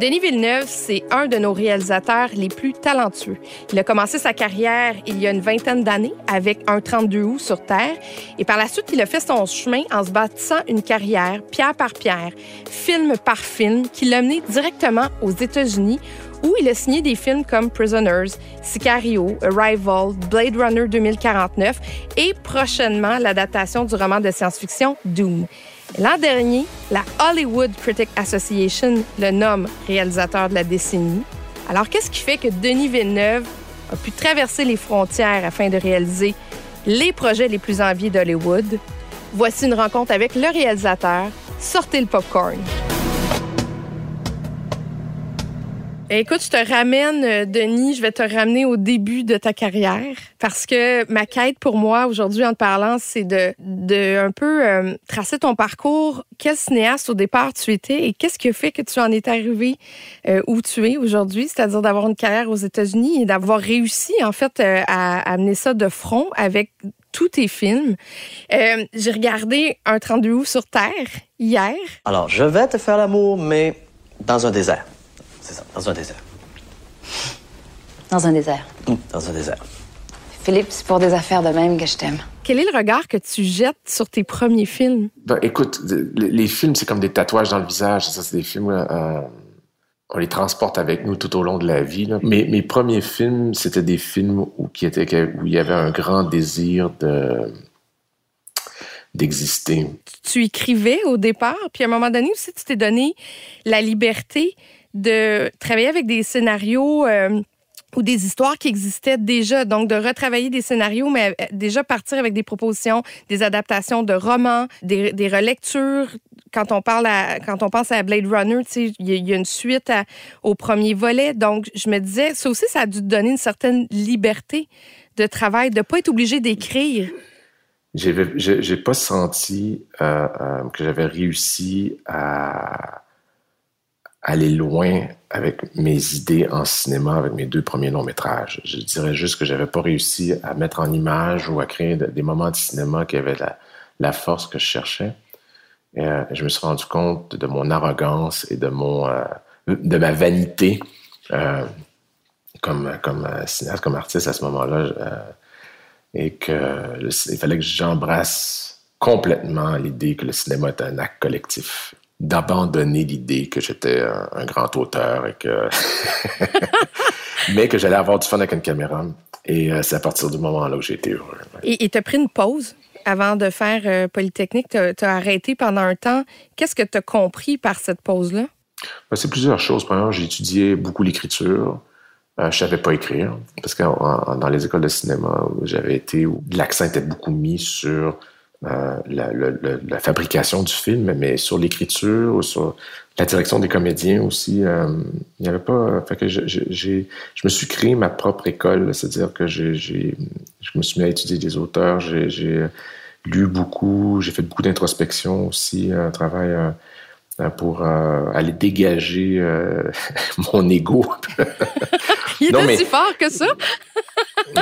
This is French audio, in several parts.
Denis Villeneuve, c'est un de nos réalisateurs les plus talentueux. Il a commencé sa carrière il y a une vingtaine d'années avec un 32 août sur Terre et par la suite, il a fait son chemin en se bâtissant une carrière pierre par pierre, film par film, qui l'a mené directement aux États-Unis où il a signé des films comme Prisoners, Sicario, Arrival, Blade Runner 2049 et prochainement l'adaptation du roman de science-fiction Doom. L'an dernier, la Hollywood Critic Association le nomme réalisateur de la décennie. Alors, qu'est-ce qui fait que Denis Villeneuve a pu traverser les frontières afin de réaliser les projets les plus enviés d'Hollywood? Voici une rencontre avec le réalisateur. Sortez le popcorn. Écoute, je te ramène, euh, Denis, je vais te ramener au début de ta carrière parce que ma quête pour moi aujourd'hui en te parlant, c'est de, de un peu euh, tracer ton parcours. Quel cinéaste au départ tu étais et qu'est-ce qui a fait que tu en es arrivé euh, où tu es aujourd'hui, c'est-à-dire d'avoir une carrière aux États-Unis et d'avoir réussi en fait à, à amener ça de front avec tous tes films. J'ai regardé un 32 août sur Terre hier. Alors, je vais te faire l'amour, mais dans un désert. C'est ça, dans un désert. Dans un désert. Hum, Dans un désert. Philippe, c'est pour des affaires de même que je t'aime. Quel est le regard que tu jettes sur tes premiers films? Ben, écoute, les, les films, c'est comme des tatouages dans le visage. Ça, c'est des films, euh, on les transporte avec nous tout au long de la vie. là. Mes, mes premiers films, c'était des films où, qui étaient, où il y avait un grand désir de d'exister. tu écrivais au départ, puis à un moment donné aussi, tu t'es donné la liberté de travailler avec des scénarios euh, ou des histoires qui existaient déjà. Donc, de retravailler des scénarios, mais euh, déjà partir avec des propositions, des adaptations de romans, des, des relectures. Quand on parle à, quand on pense à Blade Runner, il y, a- une suite au premier volet. Donc, je me disais, ça aussi, ça a dû donner une certaine liberté de travail, de pas être obligé d'écrire. J'ai pas senti euh, que j'avais réussi à aller loin avec mes idées en cinéma avec mes deux premiers longs métrages. Je dirais juste que j'avais pas réussi à mettre en image ou à créer de- des moments de cinéma qui avaient la, la force que je cherchais. Et, euh, je me suis rendu compte de mon arrogance et de mon euh, de ma vanité euh, comme comme cinéaste, comme artiste à ce moment-là. et que il fallait que j'embrasse complètement l'idée que le cinéma est un acte collectif, d'abandonner l'idée que j'étais un, un grand auteur et que mais que j'allais avoir du fun avec une caméra. Et euh, c'est à partir du moment-là où j'ai été heureux. ouais. Et tu as pris une pause avant de faire euh, Polytechnique? Tu as, arrêté pendant un temps? Qu'est-ce que tu as compris par cette pause-là? Ben, c'est plusieurs choses. Premièrement, j'ai étudié beaucoup l'écriture. Euh, je savais pas écrire parce que en- en- dans les écoles de cinéma où j'avais été, l'accent était beaucoup mis sur euh, la, fabrication du film, mais sur l'écriture, ou sur la direction des comédiens aussi. euh, Il n'y avait pas. Fait que je, je- j'ai, je me suis créé ma propre école, c'est-à-dire que j'ai, je me suis mis à étudier des auteurs, j'ai, j'ai lu beaucoup, j'ai fait beaucoup d'introspection aussi, un travail. euh, euh, pour euh, aller dégager euh, mon ego. Il Non, était mais- si fort que ça?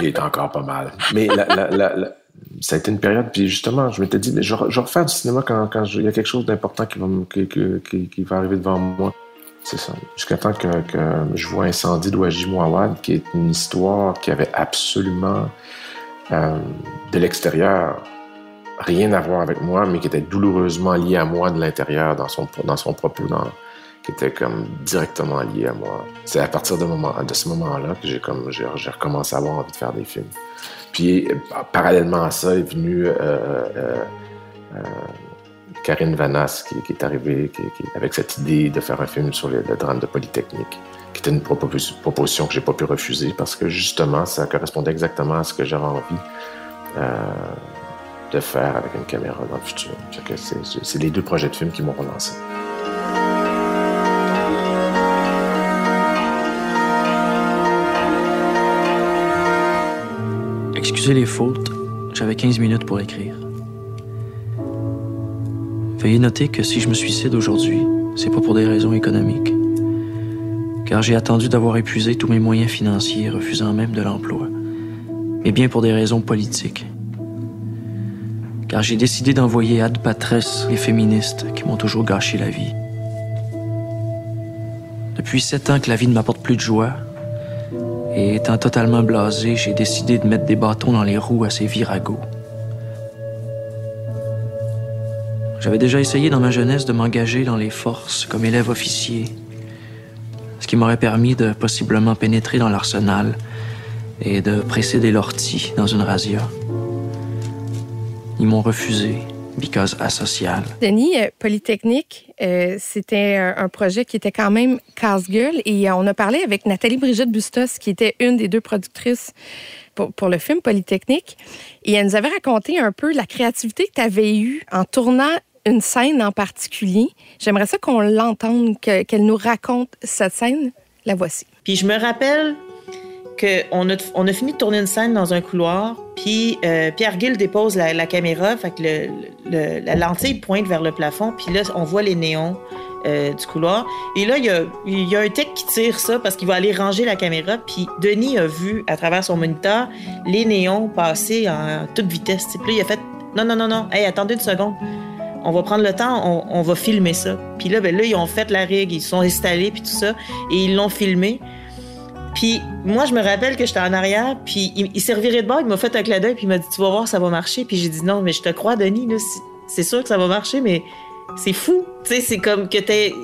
Il est encore pas mal. Mais la- la- la- la- ça a été une période, puis justement, je m'étais dit, mais je, je refaire du cinéma quand, il y a quelque chose d'important qui va, arriver devant moi. C'est ça. Jusqu'à temps que, je vois Incendie d'Ouaji Mouawad, qui est une histoire qui avait absolument euh, de l'extérieur rien à voir avec moi, mais qui était douloureusement lié à moi de l'intérieur dans son, dans son propos, dans, qui était comme directement lié à moi. C'est à partir de, ce moment-là que j'ai recommencé à avoir envie de faire des films. Puis parallèlement à ça est venue euh, euh, euh, Karine Vanas qui, est arrivée avec cette idée de faire un film sur le, drame de Polytechnique, qui était une propos- proposition que j'ai pas pu refuser parce que justement ça correspondait exactement à ce que j'avais envie. de faire avec une caméra dans le futur. C'est les deux projets de film qui m'ont relancé. Les fautes, j'avais 15 minutes pour écrire. Veuillez noter que si je me suicide aujourd'hui, c'est pas pour des raisons économiques. Car j'ai attendu d'avoir épuisé tous mes moyens financiers, refusant même de l'emploi. Mais bien pour des raisons politiques. Car j'ai décidé d'envoyer ad patres les féministes qui m'ont toujours gâché la vie. Depuis sept ans que la vie ne m'apporte plus de joie, et étant totalement blasé, j'ai décidé de mettre des bâtons dans les roues à ces viragos. J'avais déjà essayé dans ma jeunesse de m'engager dans les forces comme élève officier, ce qui m'aurait permis de possiblement pénétrer dans l'arsenal et de précéder l'ortie dans une razzia. Ils m'ont refusé, because asocial. Denis, euh, Polytechnique, euh, c'était un, projet qui était quand même casse-gueule et euh, on a parlé avec Nathalie Brigitte Bustos, qui était une des deux productrices pour, pour le film Polytechnique. Et elle nous avait raconté un peu la créativité que tu avais eue en tournant une scène en particulier. J'aimerais ça qu'on l'entende, que- qu'elle nous raconte cette scène. La voici. Puis je me rappelle qu'on a, on a fini de tourner une scène dans un couloir, puis euh, Pierre Gill dépose la, caméra, fait que la lentille pointe vers le plafond, puis là, on voit les néons euh, du couloir. Et là, il y a, un tech qui tire ça parce qu'il va aller ranger la caméra, puis Denis a vu à travers son moniteur les néons passer en toute vitesse. Puis là, il a fait Non, non, non, non, hey, attendez une seconde. On va prendre le temps, on, va filmer ça. Puis là, ben là, ils ont fait la rig, ils sont installés, puis tout ça, et ils l'ont filmé. Puis moi, je me rappelle que j'étais en arrière, puis il, il s'est reviré de bord, il m'a fait un clin d'œil, puis il m'a dit Tu vas voir, ça va marcher. Puis j'ai dit Non, mais je te crois, Denis, c'est- sûr que ça va marcher, mais c'est fou. Tu sais, c'est comme que t'es.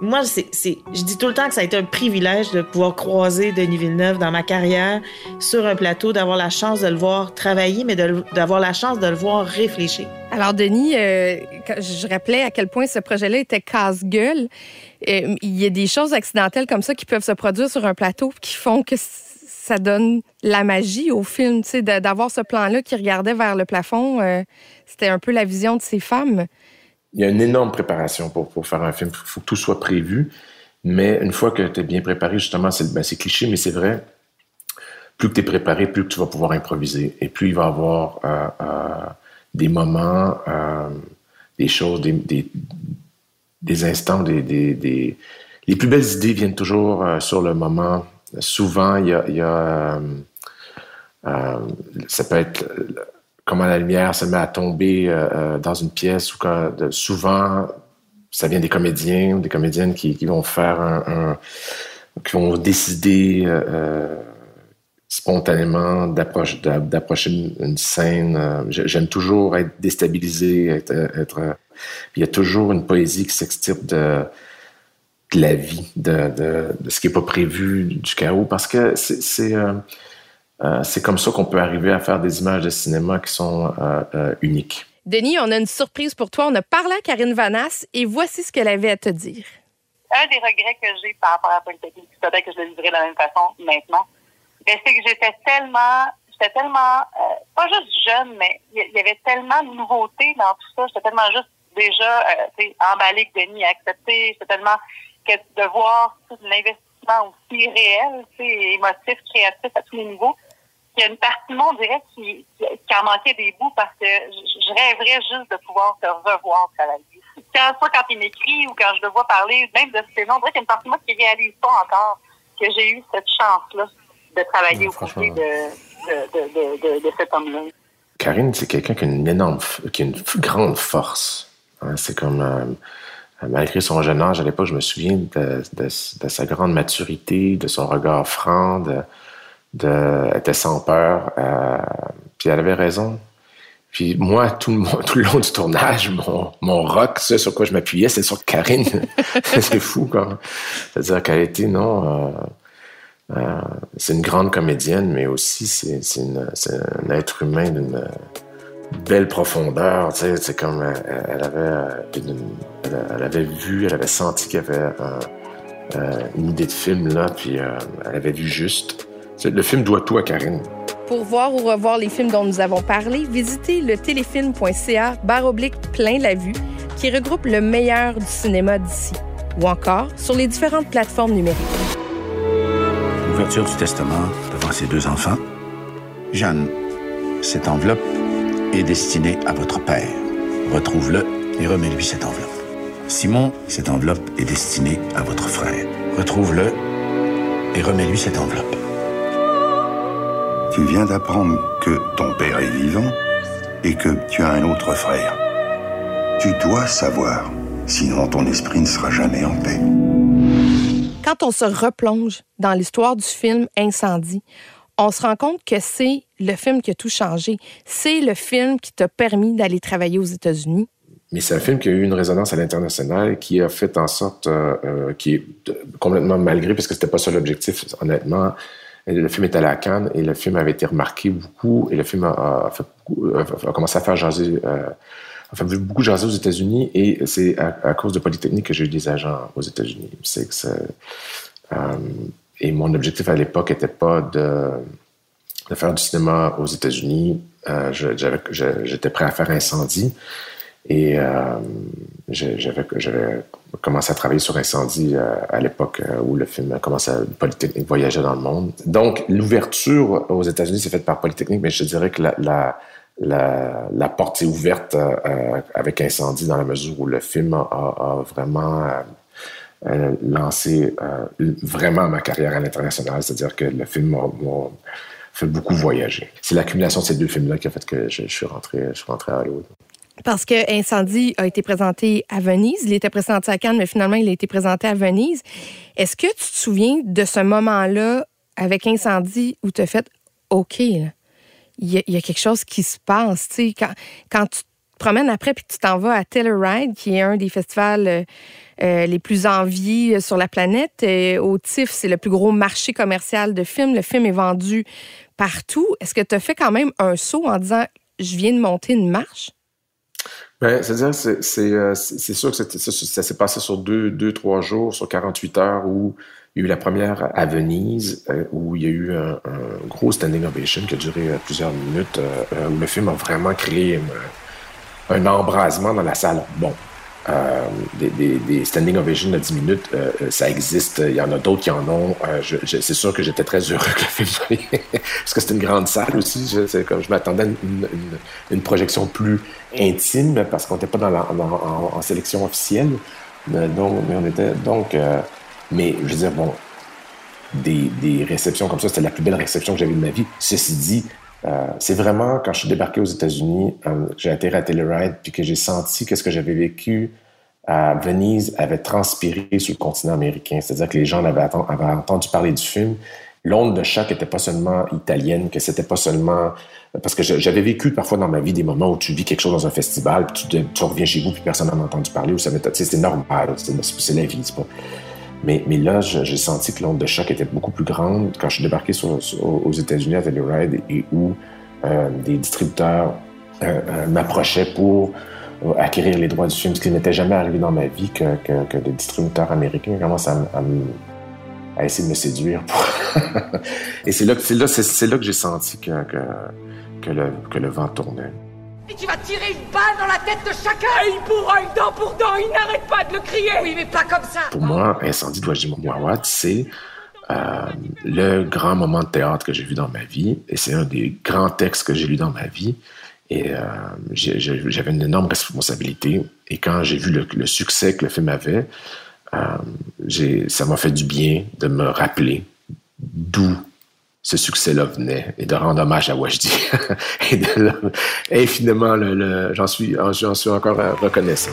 Moi, c'est, je dis tout le temps que ça a été un privilège de pouvoir croiser Denis Villeneuve dans ma carrière sur un plateau, d'avoir la chance de le voir travailler, mais d'avoir la chance de le voir réfléchir. Alors, Denis, euh, je rappelais à quel point ce projet-là était casse-gueule. Euh, il y a des choses accidentelles comme ça qui peuvent se produire sur un plateau qui font que ça donne la magie au film. Tu sais, d'avoir ce plan-là qui regardait vers le plafond, euh, c'était un peu la vision de ces femmes. Il y a une énorme préparation pour, faire un film. Il faut que tout soit prévu. Mais une fois que tu es bien préparé, justement, c'est ben, cliché, mais c'est vrai, plus que tu es préparé, plus que tu vas pouvoir improviser. Et plus il va y avoir des moments, euh, des choses, des, des, instants, des, des, Les plus belles idées viennent toujours euh, sur le moment. Souvent, il y a... euh, ça peut être comment la lumière se met à tomber dans une pièce ou quand souvent ça vient des comédiens ou des comédiennes qui, qui vont faire un, qui vont décider spontanément d'approche- d'a- d'approcher une, une scène. Euh, j'ai- J'aime toujours être déstabilisé, être, être euh, puis il y a toujours une poésie qui s'extirpe de, de la vie, de, de, de ce qui n'est pas prévu, du chaos, parce que c'est c'est, euh, euh, c'est comme ça qu'on peut arriver à faire des images de cinéma qui sont euh, euh, uniques. Denis, on a une surprise pour toi. On a parlé à Karine Vanasse et voici ce qu'elle avait à te dire. un des regrets que j'ai par rapport à Polytechnique, puis peut-être que je le vivrai de la même façon maintenant, ben, c'est que j'étais tellement, j'étais tellement, euh, pas juste jeune, mais il y, avait tellement de nouveautés dans tout ça. J'étais tellement juste déjà euh, emballée que Denis a accepté. J'étais tellement que de voir l'investissement aussi réel, émotif, créatif à tous les niveaux. Il y a une partie de moi, on dirait, qui, qui, en manquait des bouts parce que je, rêverais juste de pouvoir te revoir travailler. Quand, soit quand il m'écrit ou quand je le vois parler, même de ce film, on dirait qu'il y a une partie de moi qui réalise pas encore que j'ai eu cette chance-là de travailler au côté de, de, de, cet homme-là. Karine, c'est quelqu'un qui a une énorme, qui a une grande force. Hein, c'est comme, euh, malgré son jeune âge, à l'époque, je me souviens de, sa grande maturité, de son regard franc, de, de, elle était sans peur, euh, puis elle avait raison. Puis moi, tout le, mo- tout le long du tournage, mon, mon rock, ce sur quoi je m'appuyais, c'est sur Karine. c'est fou, quoi. C'est-à-dire qu'elle était, non, euh, euh, c'est une grande comédienne, mais aussi c'est un être humain d'une belle profondeur. Tu sais, c'est comme euh, elle avait, euh, elle, avait vu, elle avait senti qu'il y avait une idée de film là, puis elle avait vu juste. Le film doit tout à Karine. Pour voir ou revoir les films dont nous avons parlé, visitez le téléfilm.ca barre oblique plein la vue qui regroupe le meilleur du cinéma d'ici ou encore sur les différentes plateformes numériques. Du testament devant ses deux enfants. Jeanne, cette enveloppe est destinée à votre père. Retrouve-le et remets-lui cette enveloppe. Simon, cette enveloppe est destinée à votre frère. Retrouve-le et remets-lui cette enveloppe. Tu viens d'apprendre que ton père est vivant et que tu as un autre frère. Tu dois savoir, sinon ton esprit ne sera jamais en paix. Quand on se replonge dans l'histoire du film Incendie, on se rend compte que c'est le film qui a tout changé. C'est le film qui t'a permis d'aller travailler aux États-Unis. Mais c'est un film qui a eu une résonance à l'international, qui a fait en sorte, euh, euh, qui est complètement malgré, parce que c'était pas ça l'objectif, honnêtement. Le film était à la Cannes et le film avait été remarqué beaucoup et le film a, commencé à faire jaser, euh, fait beaucoup jaser aux États-Unis et c'est à, cause de Polytechnique que j'ai eu des agents aux États-Unis. C'est que euh, et mon objectif à l'époque n'était pas de, faire du cinéma aux États-Unis. Euh, J'étais prêt à faire Incendie. Et euh, j'avais commencé à travailler sur Incendie à l'époque où le film a commencé à Polytechnique voyager dans le monde. Donc, l'ouverture aux États-Unis s'est faite par Polytechnique, mais je dirais que la, la, porte s'est ouverte euh, avec Incendie dans la mesure où le film a, vraiment lancé vraiment ma carrière à l'international. C'est-à-dire que le film m'a fait beaucoup voyager. C'est l'accumulation de ces deux films-là qui a fait que je, je suis rentré, je suis rentré à Hollywood. Parce que Incendie a été présenté à Venise. Il était présenté à Cannes, mais finalement, il a été présenté à Venise. Est-ce que tu te souviens de ce moment-là avec Incendie où tu as fait OK, il y, a quelque chose qui se passe. Quand, quand tu te promènes après puis tu t'en vas à Telluride, qui est un des festivals euh, euh, les plus enviés sur la planète. Euh, au TIFF, c'est le plus gros marché commercial de films. Le film est vendu partout. Est-ce que tu as fait quand même un saut en disant je viens de monter une marche? Ben, c'est-à-dire, c'est, euh, c'est, sûr que ça, ça s'est passé sur deux, deux, trois jours, sur 48 heures, où il y a eu la première à Venise, euh, où il y a eu un, gros standing ovation qui a duré euh, plusieurs minutes, où le film a vraiment créé un embrasement dans la salle. Bon, euh, des, des, standing ovations de 10 minutes, euh, euh, ça existe. Il y en a d'autres qui en ont. c'est sûr que j'étais très heureux que le film parce que c'était une grande salle aussi. Je, comme je m'attendais à une, projection plus intime parce qu'on n'était pas dans la, en, sélection officielle. Donc, on était donc. Mais je veux dire, bon, des, des réceptions comme ça, c'était la plus belle réception que j'avais de ma vie. Ceci dit, euh, c'est vraiment quand je suis débarqué aux États-Unis, euh, j'ai atterri à Telluride, puis que j'ai senti que ce que j'avais vécu à Venise avait transpiré sur le continent américain. C'est-à-dire que les gens avaient, entendu parler du film. L'onde de choc n'était pas seulement italienne, que c'était pas seulement... Parce que j'avais vécu parfois dans ma vie des moments où tu vis quelque chose dans un festival, puis tu, reviens chez vous, puis personne n'en a entendu parler, ou ça c'est normal, c'est la vie, c'est pas... Mais, mais là, j'ai senti que l'onde de choc était beaucoup plus grande quand je suis débarqué aux États-Unis à Telluride et où euh, des distributeurs euh, euh, m'approchaient pour acquérir les droits du film, ce qui n'était jamais arrivé dans ma vie que, que, que des distributeurs américains commencent à, à, à essayer de me séduire. et c'est là, là, là que j'ai senti que, que, le, que le vent tournait. Et tu vas tirer une balle dans la tête de chacun. Et il pourra une dent pour dent, il n'arrête pas de le crier. Oui, mais pas comme ça. Pour moi, Incendie de Wajimawat, c'est euh, le grand moment de théâtre que j'ai vu dans ma vie, et c'est un des grands textes que j'ai lu dans ma vie. Et euh, j'avais une énorme responsabilité. Et quand j'ai vu le, succès que le film avait, euh, ça m'a fait du bien de me rappeler d'où ce succès-là venait et de rendre hommage à Wajdi. et de, infiniment, le, j'en suis, j'en suis encore reconnaissant.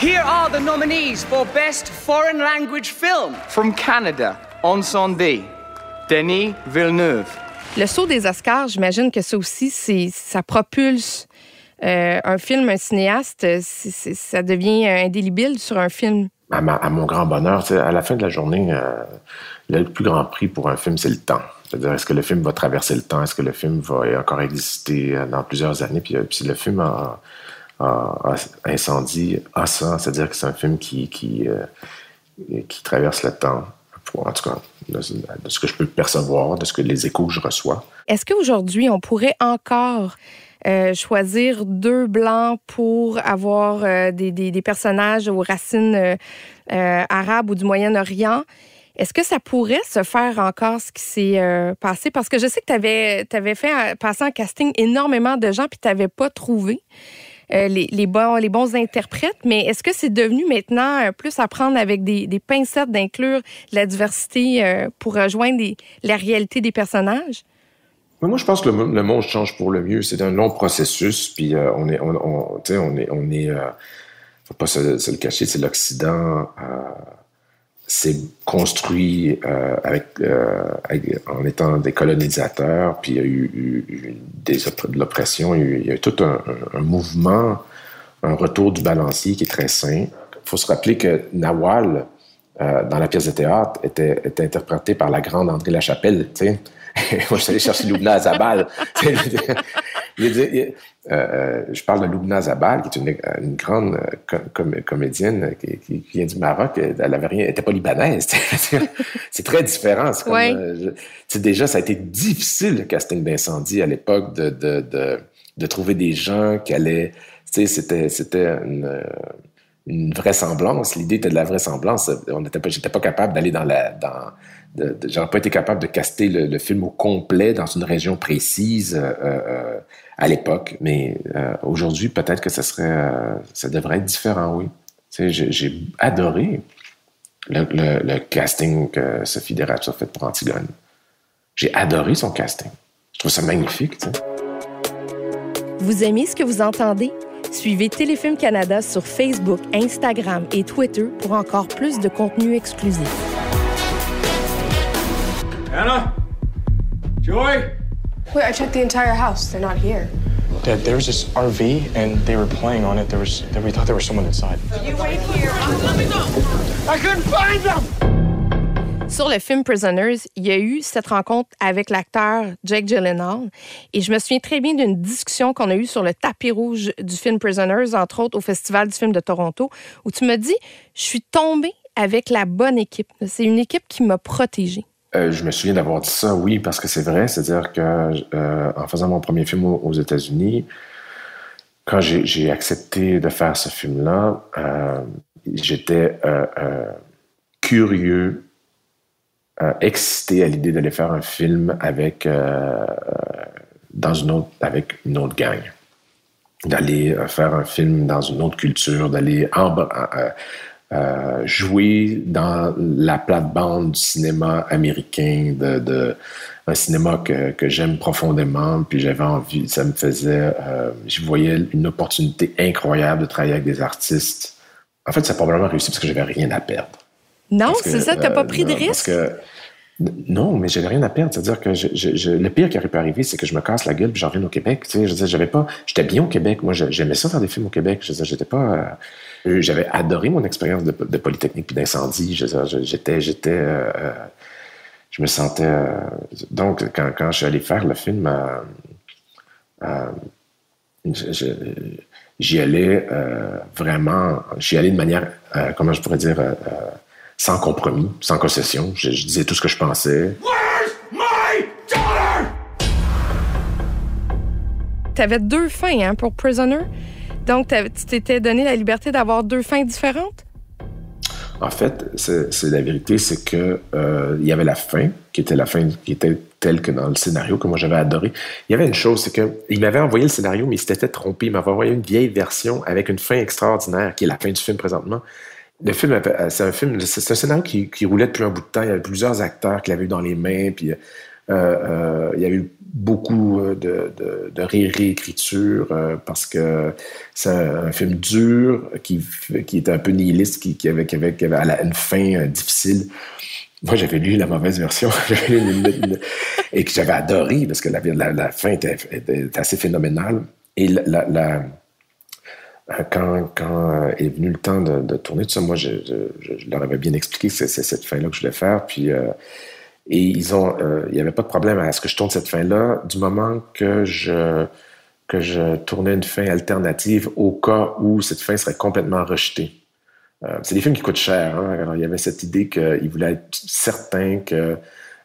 Here are the nominees for Best Foreign Language Film from Canada, Ensendé, Denis Villeneuve. Le saut des Oscars, j'imagine que ça aussi, c'est, ça propulse euh, un film, un cinéaste, ça devient indélébile sur un film. À, à mon grand bonheur, à la fin de la journée, euh, le plus grand prix pour un film, c'est le temps. C'est-à-dire, est-ce que le film va traverser le temps? Est-ce que le film va encore exister euh, dans plusieurs années? Puis, euh, puis le film a, a, incendie à ça. C'est-à-dire que c'est un film qui, qui, euh, traverse le temps. en tout cas, de, ce que je peux percevoir, de ce que les échos que je reçois. Est-ce qu'aujourd'hui, on pourrait encore choisir deux blancs pour avoir des, personnages aux racines arabes ou du Moyen-Orient? Est-ce que ça pourrait se faire encore ce qui s'est euh, passé? Parce que je sais que tu avais, fait euh, passer en casting énormément de gens puis tu n'avais pas trouvé euh, les, bons, interprètes. Mais est-ce que c'est devenu maintenant plus à prendre avec des, pincettes d'inclure la diversité pour rejoindre la réalité des personnages? Moi, je pense que le, monde change pour le mieux. C'est un long processus, puis on est, on, faut pas se, le cacher, c'est l'Occident s'est construit euh, avec, en étant des colonisateurs, puis il y a eu, des, de l'oppression, il, y a eu tout un, mouvement, un retour du balancier qui est très sain. Il faut se rappeler que Nawal, dans la pièce de théâtre, était, était interprété par la grande André Lachapelle, tu sais. Moi, je suis allé chercher Loubna Azabal. Euh, euh, je parle de Loubna Zabal, qui est une, grande euh, comédienne qui, vient du Maroc. Elle avait rien, était pas libanaise. c'est très différent. C'est déjà, ça a été difficile le casting d'incendie à l'époque de, de, de, trouver des gens qui allaient. C'était, c'était une, une vraisemblance. L'idée était de la vraisemblance. On n'était pas, j'étais pas capable d'aller dans la, dans, j'aurais pas été capable de caster le, film au complet dans une région précise euh, euh, à l'époque, mais euh, aujourd'hui peut-être que ça serait, ça devrait être différent, oui. J'ai adoré le, casting que Sophie Derac a fait pour Antigone. J'ai adoré son casting. Je trouve ça magnifique. Vous aimez ce que vous entendez? Suivez Téléfilm Canada sur Facebook, Instagram et Twitter pour encore plus de contenu exclusif. Anna? Joy? Wait, I checked the entire house. They're not here. Dad, there was this RV and they were playing on it. There was, we thought there was someone inside. You wait here. Let me go. I couldn't find them. Sur le film Prisoners, il y a eu cette rencontre avec l'acteur Jake Gyllenhaal. Et je me souviens très bien d'une discussion qu'on a eue sur le tapis rouge du film Prisoners, entre autres au Festival du film de Toronto, où tu me dis, je suis tombée avec la bonne équipe. C'est une équipe qui m'a protégée. Euh, je me souviens d'avoir dit ça, oui, parce que c'est vrai. C'est-à-dire que euh, en faisant mon premier film aux, États-Unis, quand j'ai accepté de faire ce film-là, euh, j'étais curieux, excité à l'idée d'aller faire un film avec dans une autre avec une autre gang, d'aller faire un film dans une autre culture, d'aller euh, jouer dans la plate-bande du cinéma américain, de, un cinéma que, que j'aime profondément, puis j'avais envie, ça me faisait, euh, je voyais une opportunité incroyable de travailler avec des artistes. En fait, ça a probablement réussi parce que j'avais rien à perdre. Non, c'est ça, t'as pas pris de risque? Non, mais j'avais rien à perdre. C'est-à-dire que je, le pire qui aurait pu arriver, c'est que je me casse la gueule puis j'en revienne au Québec. Tu sais, je j'avais pas, j'étais bien au Québec. Moi, j'aimais ça faire des films au Québec. Je j'étais pas, euh, j'avais adoré mon expérience de, polytechnique puis d'incendie. J'étais, j'étais, euh, euh, je me sentais. donc, quand, quand je suis allé faire le film, j'y allais vraiment, j'y allais de manière, comment je pourrais dire sans compromis, sans concession. Je, disais tout ce que je pensais. Tu avais deux fins hein, pour Prisoner? Donc, tu t'étais donné la liberté d'avoir deux fins différentes? En fait, c'est la vérité, c'est que euh, il y avait la fin, qui était la fin qui était telle que dans le scénario que moi j'avais adoré. Il y avait une chose, c'est qu'il m'avait envoyé le scénario, mais il s'était trompé. Il m'avait envoyé une vieille version avec une fin extraordinaire, qui est la fin du film présentement. Le film, euh, c'est un film, c'est un scénario qui, roulait depuis un bout de temps. Il y avait plusieurs acteurs qui l'avaient eu dans les mains, puis euh, euh, il y a eu beaucoup de, de, réécriture parce que c'est un, film dur qui, qui était un peu nihiliste, qui, qui, avait, qui, avait, une fin difficile. Moi, j'avais lu la mauvaise version et que j'avais adoré parce que la, la, fin était, assez phénoménale. Et la euh, quand, quand euh, est venu le temps de, tourner moi, je, leur avais bien expliqué que c'est cette fin-là que je voulais faire. Puis, euh, et ils ont, il n'y avait pas de problème à ce que je tourne cette fin-là du moment que je, que je tournais une fin alternative au cas où cette fin serait complètement rejetée. c'est des films qui coûtent cher. Hein? Alors, il y avait cette idée qu'ils voulaient être certains que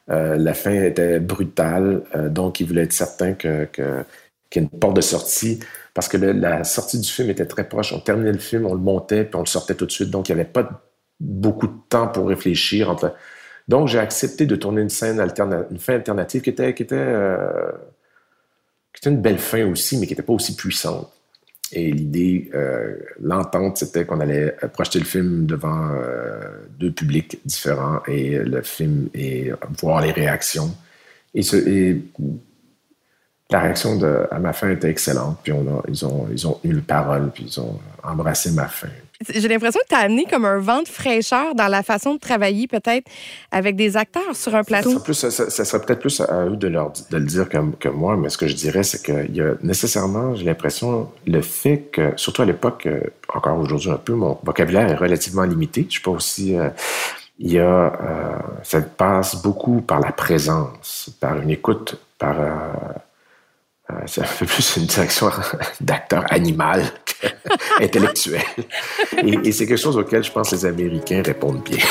la fin était brutale, donc ils voulaient être certains qu'il y ait une porte de sortie parce que la sortie du film était très proche. On terminait le film, on le montait, puis on le sortait tout de suite. Donc, il n'y avait pas beaucoup de temps pour réfléchir. Donc, j'ai accepté de tourner une scène alternative, une fin alternative qui était, qui était, euh, qui était une belle fin aussi, mais qui n'était pas aussi puissante. Et l'idée, euh, l'entente, c'était qu'on allait projeter le film devant euh, deux publics différents et le film et voir les réactions. Et la réaction de, à ma fin était excellente. Puis on a, ils, ont, ils ont eu le parole, puis ils ont embrassé ma fin. j'ai l'impression que tu as amené comme un vent de fraîcheur dans la façon de travailler peut-être avec des acteurs sur un plateau. Ça, plus, ça, ça serait peut-être plus à eux de, leur, de le dire que, que moi, mais ce que je dirais, c'est qu'il y a nécessairement, j'ai l'impression, le fait que, surtout à l'époque, euh, encore aujourd'hui un peu, mon vocabulaire est relativement limité. Je suis pas aussi... Euh, il y a... Euh, ça passe beaucoup par la présence, par une écoute, par... ça fait plus une direction d'acteur animal intellectuel. Et, c'est quelque chose auquel je pense les Américains répondent bien.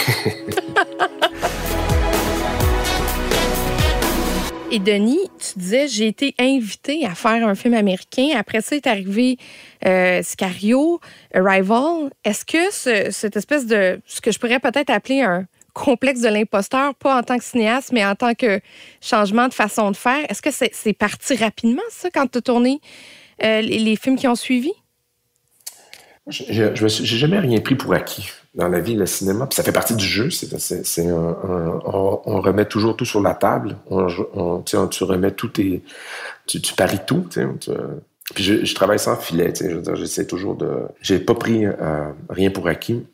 Et Denis, tu disais, j'ai été invité à faire un film américain. Après ça est arrivé euh, Scario, Arrival. Est-ce que ce, cette espèce de, ce que je pourrais peut-être appeler un complexe de l'imposteur, pas en tant que cinéaste, mais en tant que changement de façon de faire, est-ce que c'est parti rapidement, ça, quand tu as tourné euh, les, films qui ont suivi? Je n'ai jamais rien pris pour acquis dans la vie, le cinéma. Puis ça fait partie du jeu. C'est, on, remet toujours tout sur la table. Tu remets tout tes, tu, paries tout. Puis je, travaille sans filet. J'essaie toujours de. J'ai pas pris euh, rien pour acquis.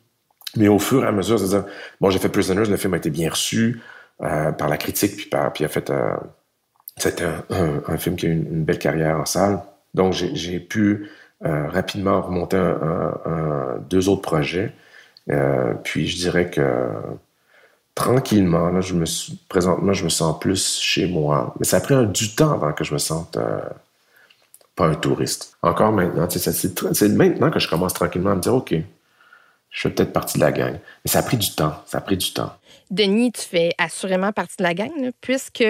Mais au fur et à mesure, c'est-à-dire, bon, j'ai fait Prisoners, le film a été bien reçu euh, par la critique, puis par, puis a fait, euh, c'était un, film qui a eu une, belle carrière en salle. Donc j'ai pu euh, rapidement remonter deux autres projets. Puis je dirais que tranquillement, là, je me suis, présentement, je me sens plus chez moi. Mais ça a pris du temps avant que je me sente pas un touriste. Encore maintenant, c'est maintenant que je commence tranquillement à me dire, OK, je fais peut-être partie de la gang. Mais ça a pris du temps. Ça a pris du temps. Denis, tu fais assurément partie de la gang, là, puisque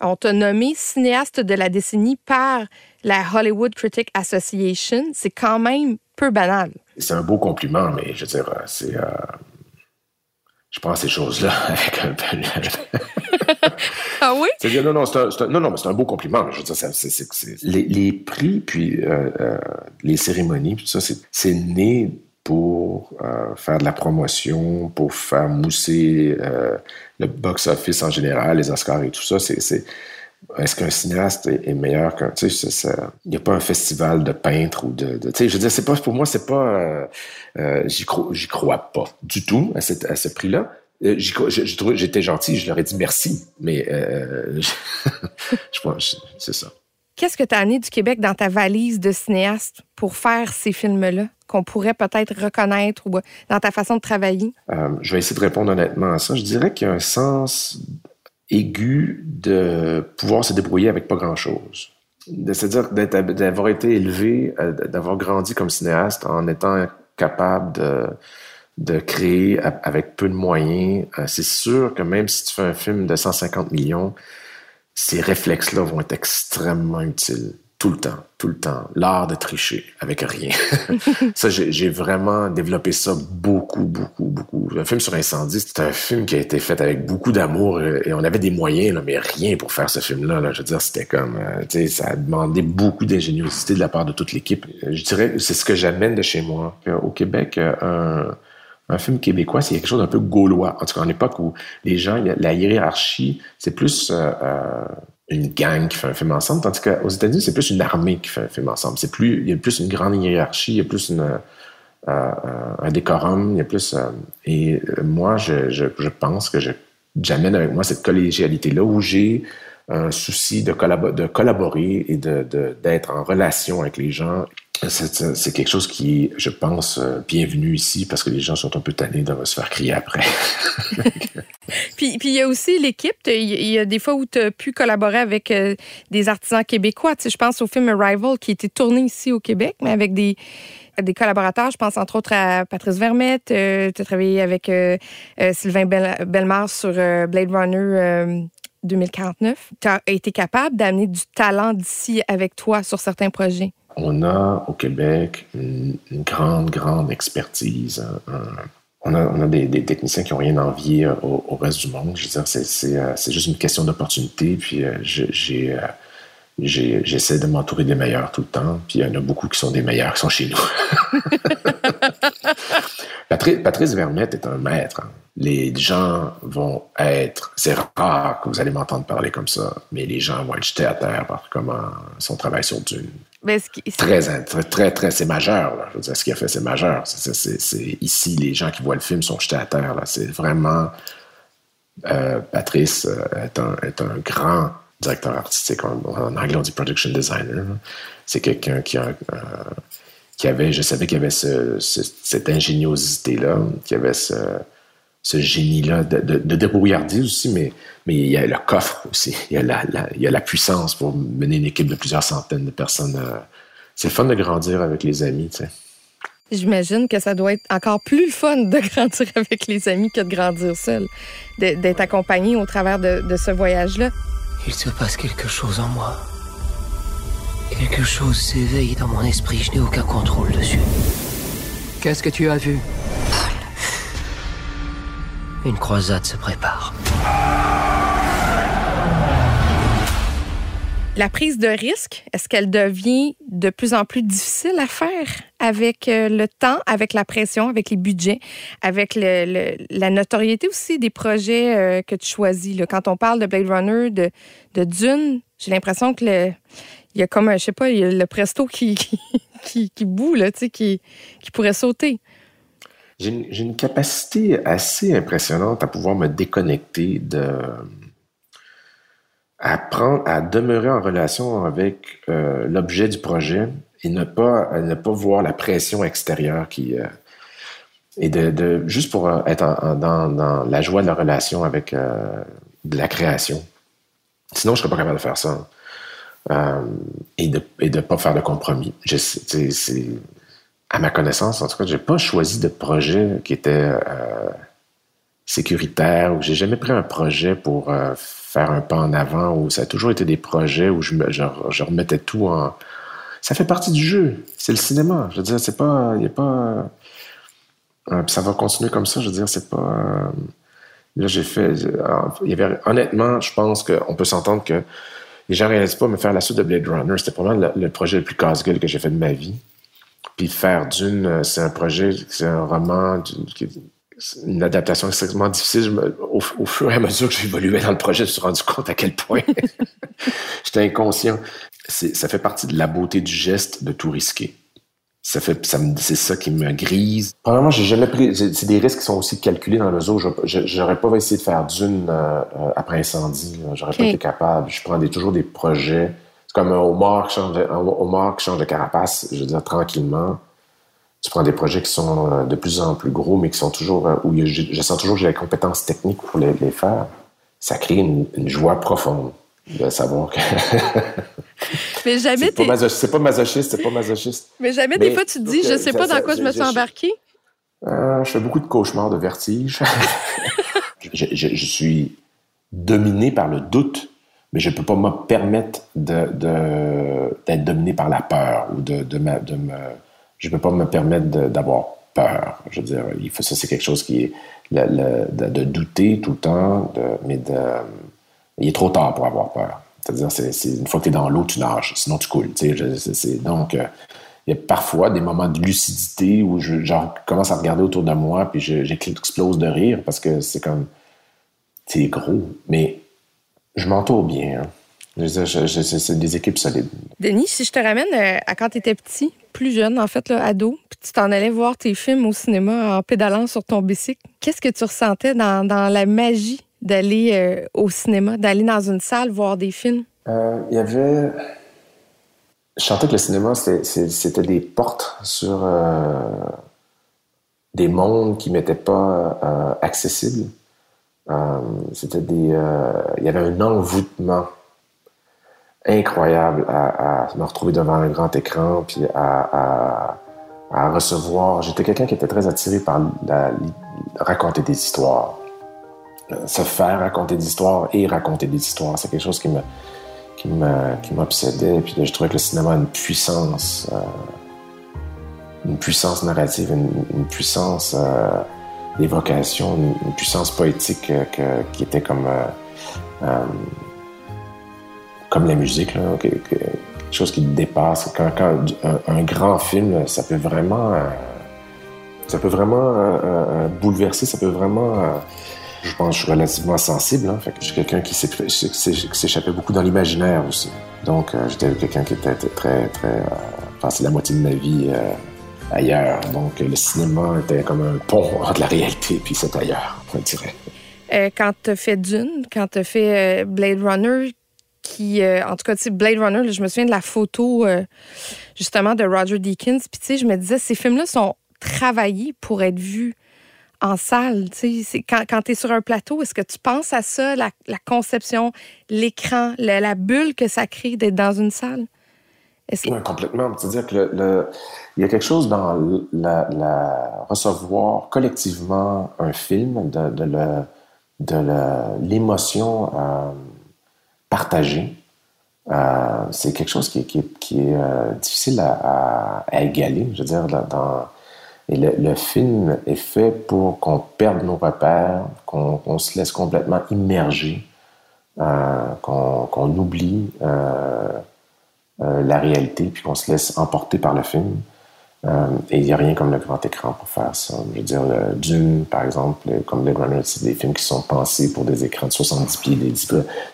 on t'a nommé cinéaste de la décennie par la Hollywood Critic Association. C'est quand même peu banal. C'est un beau compliment, mais je veux dire, euh, c'est. Euh, je prends ces choses-là avec un peu. ah oui? C'est non, non, c'est un, non, non, mais c'est un beau compliment. Je veux dire, les, les, prix, puis euh, euh, les cérémonies, puis tout ça, c'est né pour euh, faire de la promotion, pour faire mousser euh, le box-office en général, les Oscars et tout ça. C'est, c'est, est-ce qu'un cinéaste est, meilleur qu'un... Tu sais, il n'y a pas un festival de peintres ou de... tu sais, je veux dire, c'est pas, pour moi, c'est pas... Euh, j'y, crois, j'y crois pas du tout à, cette, à ce prix-là. J'étais gentil, je leur ai dit merci, mais je, je pense c'est ça. Qu'est-ce que tu as amené du Québec dans ta valise de cinéaste pour faire ces films-là? Qu'on pourrait peut-être reconnaître ou dans ta façon de travailler? Euh, je vais essayer de répondre honnêtement à ça. Je dirais qu'il y a un sens aigu de pouvoir se débrouiller avec pas grand-chose. C'est-à-dire d'avoir été élevé, euh, d'avoir grandi comme cinéaste en étant capable de, de créer avec peu de moyens. Euh, c'est sûr que même si tu fais un film de 150 millions, ces réflexes-là vont être extrêmement utiles tout le temps, tout le temps. L'art de tricher avec rien. ça, j'ai vraiment développé ça beaucoup, beaucoup, beaucoup. Un film sur incendie, c'est un film qui a été fait avec beaucoup d'amour et on avait des moyens, là, mais rien pour faire ce film-là. Là. Je veux dire, c'était comme, euh, tu sais, ça a demandé beaucoup d'ingéniosité de la part de toute l'équipe. Je dirais, c'est ce que j'amène de chez moi. Au Québec, euh, un film québécois, c'est quelque chose d'un peu gaulois. En tout cas, en époque où les gens, la hiérarchie, c'est plus euh, euh, une gang qui fait un film ensemble, tandis qu'aux États-Unis, c'est plus une armée qui fait un film ensemble. C'est plus, il y a plus une grande hiérarchie, il y a plus une, euh, un décorum, il y a plus. et moi, je, je, je pense que j'amène avec moi cette collégialité-là où j'ai un souci de, collaborer et de, d'être en relation avec les gens c'est quelque chose qui, je pense, euh, bienvenu ici parce que les gens sont un peu tannés de se faire crier après. puis, puis il y a aussi l'équipe. Il y a des fois où tu as pu collaborer avec euh, des artisans québécois. Je pense au film Arrival qui a été tourné ici au Québec, mais avec des, des collaborateurs. Je pense entre autres à Patrice Vermette. Euh, tu as travaillé avec Sylvain Bellemare sur Blade Runner 2049. Tu as été capable d'amener du talent d'ici avec toi sur certains projets? On a au Québec une, grande, grande expertise. on a, on a des, techniciens qui n'ont rien envié au, au, reste du monde. Je dire, c'est euh, juste une question d'opportunité. Puis euh, euh, j'essaie de m'entourer des meilleurs tout le temps. Puis il y en a beaucoup qui sont des meilleurs qui sont chez nous. Patrice, Patrice Vermette est un maître. Hein. Les gens vont être, c'est rare que vous allez m'entendre parler comme ça, mais les gens vont être jetés à terre par comment son travail sur Dune Ben, Très, très, très, très, c'est majeur. Je veux ce qu'il a fait, c'est majeur. C'est- ici, les gens qui voient le film sont jetés à terre. C'est vraiment. euh, Patrice euh, est, un, est un grand directeur artistique. En, en anglais, on dit production designer. C'est quelqu'un euh, qui avait, je savais qu'il avait ce- ce- cette ingéniosité-là, qu'il avait ce, ce génie-là de, de, de débrouillardise aussi, mais, mais il y a le coffre aussi. Il y a la, la- il y a la puissance pour mener une équipe de plusieurs centaines de personnes. euh. C'est le fun de grandir avec les amis, tu sais. J'imagine que ça doit être encore plus fun de grandir avec les amis que de grandir seul, de- d'être accompagné au travers de, de ce voyage-là. Il se passe quelque chose en moi. Quelque chose s'éveille dans mon esprit, je n'ai aucun contrôle dessus. Qu'est-ce que tu as vu? Une croisade se prépare. La prise de risque, est-ce qu'elle devient de plus en plus difficile à faire avec euh, le temps, avec la pression, avec les budgets, avec la notoriété aussi des projets euh, que tu choisis? Quand on parle de Blade Runner, de, de Dune, j'ai l'impression que y a comme, je sais pas, le presto qui, qui, qui, qui pourrait sauter. J'ai une, capacité assez impressionnante à pouvoir me déconnecter de. à, à demeurer en relation avec euh, l'objet du projet et ne pas, ne pas voir la pression extérieure qui. euh, et de, juste pour euh, être dans, la joie de la relation avec de la création. Sinon, je serais pas capable de faire ça. Et de et de pas faire de compromis. À ma connaissance, en tout cas, j'ai pas choisi de projet qui était euh, sécuritaire ou j'ai jamais pris un projet pour euh, faire un pas en avant ou ça a toujours été des projets où je, me- remettais tout en. Ça fait partie du jeu. C'est le cinéma. Je veux dire, c'est pas. Il a pas. euh, ça va continuer comme ça. Je veux dire, c'est pas. là, j'ai fait. honnêtement, je pense qu'on peut s'entendre que les gens réalisent pas, mais faire la suite de Blade Runner, c'était probablement le, le projet le plus casse-gueule que j'ai fait de ma vie. Puis faire Dune, euh, c'est un projet, c'est un roman, qui- une adaptation extrêmement difficile. Me- au, au fur et à mesure que j'évoluais dans le projet, je me suis rendu compte à quel point j'étais inconscient. Ça fait partie de la beauté du geste de tout risquer. Ça fait, ça me- c'est ça qui me grise. Premièrement, j'ai jamais pris. C'est des risques qui sont aussi calculés dans le je- j'aurais pas essayé de faire d'une euh, euh, après incendie. J'aurais pas Ok. été capable. Je prends des, toujours des projets. Comme un homard qui change de, un homard qui change de carapace. Je veux dire tranquillement. Tu prends des projets qui sont euh, de plus en plus gros, mais qui sont toujours euh, où je, je sens toujours que j'ai la compétence technique pour les, les faire. Ça crée une, une joie profonde de savoir que Mais jamais, t'es- c'est pas masochiste, c'est pas masochiste. mais jamais Mais des fois, tu te dis, je sais ça- pas dans quoi je me suis embarquée. Euh, je fais beaucoup de cauchemars, de vertiges. je, je- je suis dominé par le doute, mais je ne peux pas me permettre d'être dominé par la peur ou de, de, me, Je ne peux pas me permettre d'avoir peur. Je veux dire, il faut, ça, c'est quelque chose qui est. de, douter tout le temps, mais de. Il est trop tard pour avoir peur. C'est-à-dire, c'est, c'est une fois que tu es dans l'eau, tu nages, sinon tu coules. donc, euh, il y a parfois des moments de lucidité où je commence à regarder autour de moi puis je- j'explose de rire parce que c'est comme. C'est gros, mais je m'entoure bien. hein. Je c'est, des équipes solides. Denis, si je te ramène euh, à quand tu étais petit, plus jeune, en fait, là, ado, puis tu t'en allais voir tes films au cinéma en pédalant sur ton bicycle, qu'est-ce que tu ressentais dans, dans la magie d'aller euh, au cinéma, d'aller dans une salle voir des films? Euh, Il y avait. Je sentais que le cinéma, c'était, des portes sur euh, des mondes qui m'étaient pas euh, accessibles. Euh, c'était des. euh, Il y avait un envoûtement incroyable à, me retrouver devant un grand écran, puis à, recevoir. J'étais quelqu'un qui était très attiré par raconter des histoires. Euh, Se faire raconter des histoires et raconter des histoires, c'est quelque chose qui me qui m'obsédait. Puis je trouvais que le cinéma a une puissance, une puissance narrative, une, puissance d'évocation, une, une puissance poétique euh, qui était comme euh, euh, comme la musique, quelque chose qui dépasse. Quand, un, grand film, ça peut vraiment, ça peut vraiment bouleverser, ça peut vraiment Je pense que je suis relativement sensible. Hein, je suis quelqu'un qui s'é- s'é- qui s'échappait beaucoup dans l'imaginaire aussi. Donc, j'étais quelqu'un qui était très, très... Euh, la moitié de ma vie ailleurs. Donc, le cinéma était comme un pont entre la réalité et cet ailleurs, on dirait. Euh, quand tu fait Dune, quand tu as fait euh, Blade Runner, qui, euh, en tout cas, Blade Runner, je me souviens de la photo justement de Roger Deakins. Puis, tu sais, je me disais, ces films-là sont travaillés pour être vus en salle. C'est- quand, quand tu es sur un plateau, est-ce que tu penses à ça, la, conception, l'écran, la bulle que ça crée d'être dans une salle? Oui, complètement. C'est-à-dire que le, y a quelque chose dans la, recevoir collectivement un film, de, de l'émotion euh, partagée. Euh, c'est quelque chose qui, qui qui est, euh, difficile à, égaler. Je veux dire, le, film est fait pour qu'on perde nos repères, qu'on se laisse complètement immerger, qu'on qu'on oublie. Euh, la réalité, puis qu'on se laisse emporter par le film. Euh, et il n'y a rien comme le grand écran pour faire ça. Je veux dire, Dune, par exemple, le- comme Blade Runner, c'est des films qui sont pensés pour des écrans de 70 pieds. Les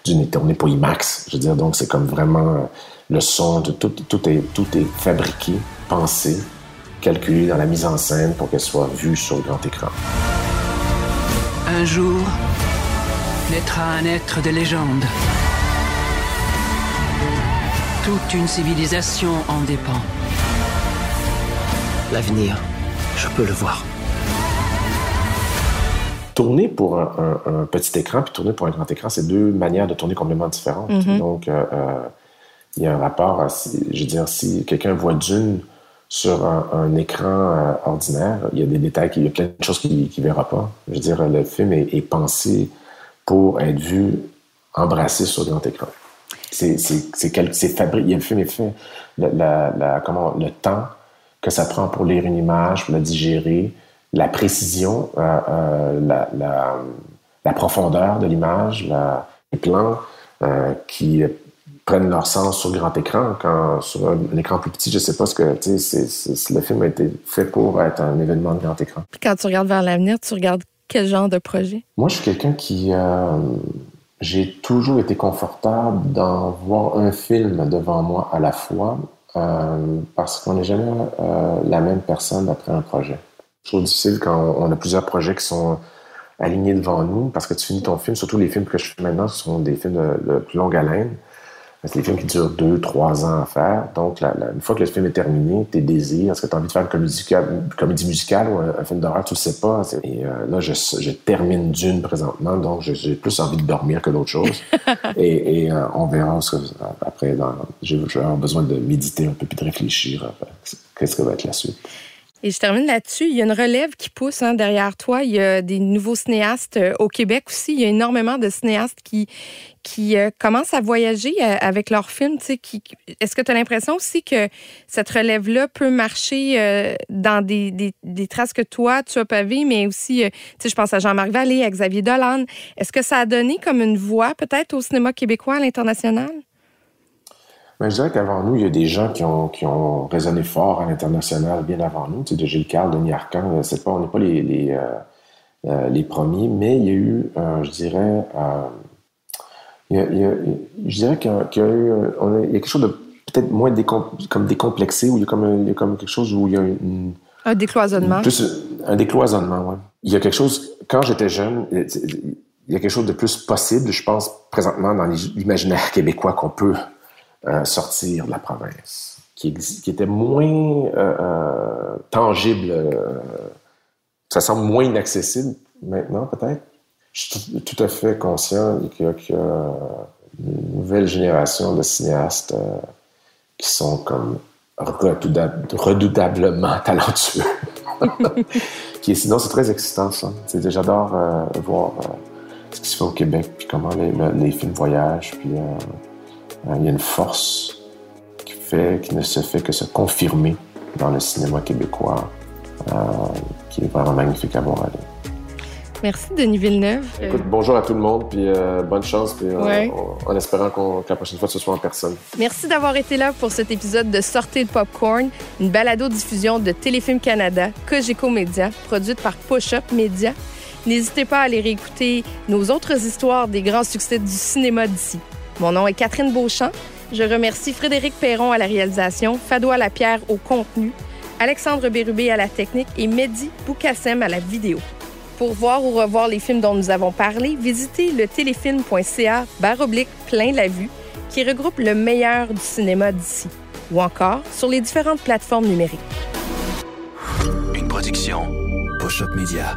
Dune est tourné pour IMAX. Je veux dire, donc c'est comme vraiment euh, le son, de, tout, tout, est, tout est fabriqué, pensé, calculé dans la mise en scène pour qu'elle soit vue sur le grand écran. Un jour, naîtra un être de légende. Toute une civilisation en dépend. L'avenir, je peux le voir. Tourner pour un, un- un petit écran puis tourner pour un grand écran, c'est deux manières de tourner complètement différentes. Mhm. Donc, euh, euh, il y a un rapport à, si- je veux dire, si quelqu'un voit Dune sur un, un écran euh, ordinaire, il y a des détails, qui- il y a plein de choses qu'il ne verra pas. Je veux dire, le film est, est pensé pour être vu, embrassé sur grand écran. C'est, fabriqué, le film est fait, la, la- la- comment, le temps que ça prend pour lire une image, pour la digérer, la précision, euh, euh, la, la, la profondeur de l'image, les plans euh, qui prennent leur sens sur grand écran. Quand sur un, un écran plus petit, je sais pas ce que, tu sais, le film a été fait pour être un événement de grand écran. Puis quand tu regardes vers l'avenir, tu regardes quel genre de projet? Moi, je suis quelqu'un qui. J'ai toujours été confortable d'en voir un film devant moi à la fois euh, parce qu'on n'est jamais euh, la même personne après un projet. C'est toujours difficile quand on, a plusieurs projets qui sont alignés devant nous parce que tu finis ton film, surtout les films que je fais maintenant, sont des films de plus longue haleine. C'est des films qui durent deux, trois ans à faire. Donc, la- la- une fois que le film est terminé, tes désirs, est-ce que tu as envie de faire une comédie, musicale- une comédie musicale ou un, un film d'horreur, tu le sais pas. Et euh, là, je, je termine Dune présentement, donc j'ai plus envie de dormir que d'autre chose. et et, euh, on verra ce que, après. J'ai besoin de méditer un peu puis de réfléchir. euh, Qu'est-ce que va être la suite? Et je termine là-dessus. Il y a une relève qui pousse hein, derrière toi. Il y a des nouveaux cinéastes euh, au Québec aussi. Il y a énormément de cinéastes qui, qui euh, commencent à voyager euh, avec leurs films. Est-ce que tu as l'impression aussi que cette relève-là peut marcher dans des, des, des traces que toi, tu as pavées, mais aussi, je pense à Jean-Marc Vallée, à Xavier Dolan. Est-ce que ça a donné comme une voix peut-être au cinéma québécois à l'international? Ben, je dirais qu'avant nous, il y a des gens qui ont, qui ont résonné fort à l'international bien avant nous. Tu sais, de Gilles Carle, Denis Arcand, euh, c'est pas, on n'est pas les, les, euh, euh, les premiers, mais il y a eu, euh, je dirais, euh, il y a- il y a- je dirais qu'il y a, qu'il y a eu, on a- il y a quelque chose de peut-être moins décom- comme décomplexé, où il y a comme, un- il y a comme quelque chose où il y a une, Un décloisonnement. plus un décloisonnement, oui. Il y a quelque chose, quand j'étais jeune, il y a quelque chose de plus possible, je pense, présentement dans l'imaginaire québécois qu'on peut euh, sortir de la province, qui, était moins euh, euh, tangible, ça semble moins inaccessible maintenant, peut-être. Je suis tout, à fait conscient qu'il y a, qu'il y a une nouvelle génération de cinéastes qui sont comme redoutab- redoutablement talentueux. qui sinon, c'est très excitant, ça. J'adore euh, voir euh, ce qui se fait au Québec, puis comment les, le- les films voyagent, puis euh, il y a une force qui, fait, qui ne se fait que se confirmer dans le cinéma québécois, euh, qui est vraiment magnifique à voir aller. Merci, Denis Villeneuve. Euh, Écoute, bonjour à tout le monde, puis euh, bonne chance, puis euh, Ouais. en espérant qu'on- que la prochaine fois, ce soit en personne. Merci d'avoir été là pour cet épisode de Sortez le Popcorn, une balado-diffusion de Téléfilm Canada, Cogeco Média, produite par Push Up Média. N'hésitez pas à aller réécouter nos autres histoires des grands succès du cinéma d'ici. Mon nom est Catherine Beauchamp. Je remercie Frédéric Perron à la réalisation, Fadois Lapierre au contenu, Alexandre Bérubé à la technique et Mehdi Boukassem à la vidéo. Pour voir ou revoir les films dont nous avons parlé, visitez le téléfilm.ca baroblique plein la vue qui regroupe le meilleur du cinéma d'ici ou encore sur les différentes plateformes numériques. Une production Push-Up Media.